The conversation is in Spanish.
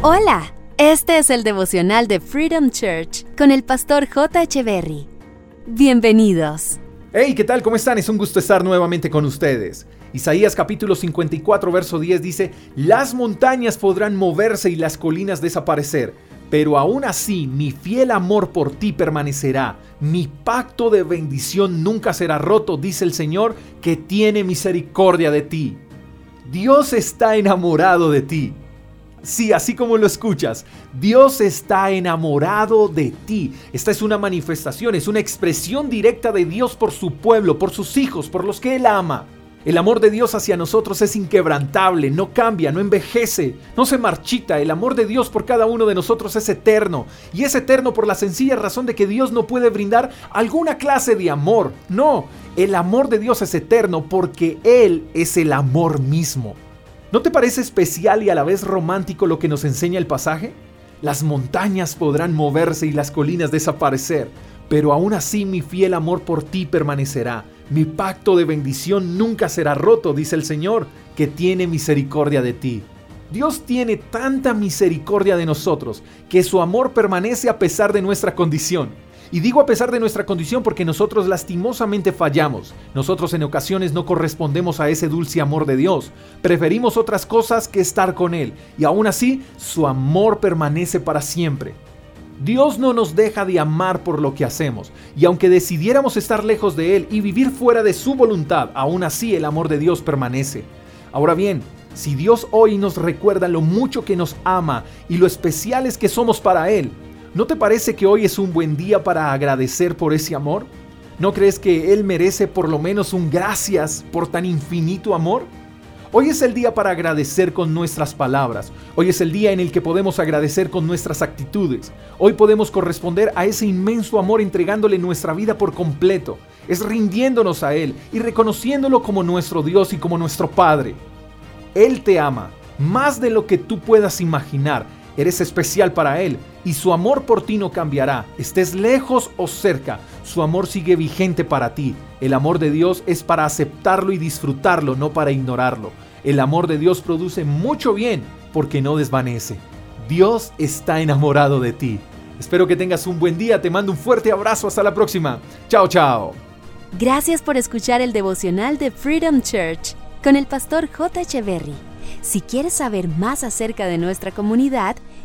Hola, este es el devocional de Freedom Church con el pastor J. Berry. Bienvenidos. Hey, ¿qué tal? ¿Cómo están? Es un gusto estar nuevamente con ustedes. Isaías capítulo 54, verso 10 dice, Las montañas podrán moverse y las colinas desaparecer, pero aún así mi fiel amor por ti permanecerá, mi pacto de bendición nunca será roto, dice el Señor, que tiene misericordia de ti. Dios está enamorado de ti. Sí, así como lo escuchas, Dios está enamorado de ti. Esta es una manifestación, es una expresión directa de Dios por su pueblo, por sus hijos, por los que Él ama. El amor de Dios hacia nosotros es inquebrantable, no cambia, no envejece, no se marchita. El amor de Dios por cada uno de nosotros es eterno. Y es eterno por la sencilla razón de que Dios no puede brindar alguna clase de amor. No, el amor de Dios es eterno porque Él es el amor mismo. ¿No te parece especial y a la vez romántico lo que nos enseña el pasaje? Las montañas podrán moverse y las colinas desaparecer, pero aún así mi fiel amor por ti permanecerá. Mi pacto de bendición nunca será roto, dice el Señor, que tiene misericordia de ti. Dios tiene tanta misericordia de nosotros que su amor permanece a pesar de nuestra condición. Y digo a pesar de nuestra condición porque nosotros lastimosamente fallamos. Nosotros en ocasiones no correspondemos a ese dulce amor de Dios. Preferimos otras cosas que estar con Él. Y aún así, su amor permanece para siempre. Dios no nos deja de amar por lo que hacemos. Y aunque decidiéramos estar lejos de Él y vivir fuera de su voluntad, aún así el amor de Dios permanece. Ahora bien, si Dios hoy nos recuerda lo mucho que nos ama y lo especiales que somos para Él, ¿No te parece que hoy es un buen día para agradecer por ese amor? ¿No crees que Él merece por lo menos un gracias por tan infinito amor? Hoy es el día para agradecer con nuestras palabras. Hoy es el día en el que podemos agradecer con nuestras actitudes. Hoy podemos corresponder a ese inmenso amor entregándole nuestra vida por completo. Es rindiéndonos a Él y reconociéndolo como nuestro Dios y como nuestro Padre. Él te ama más de lo que tú puedas imaginar Eres especial para Él y su amor por ti no cambiará. Estés lejos o cerca, su amor sigue vigente para ti. El amor de Dios es para aceptarlo y disfrutarlo, no para ignorarlo. El amor de Dios produce mucho bien porque no desvanece. Dios está enamorado de ti. Espero que tengas un buen día, te mando un fuerte abrazo, hasta la próxima. Chao, chao. Gracias por escuchar el devocional de Freedom Church con el pastor J. Echeverry. Si quieres saber más acerca de nuestra comunidad,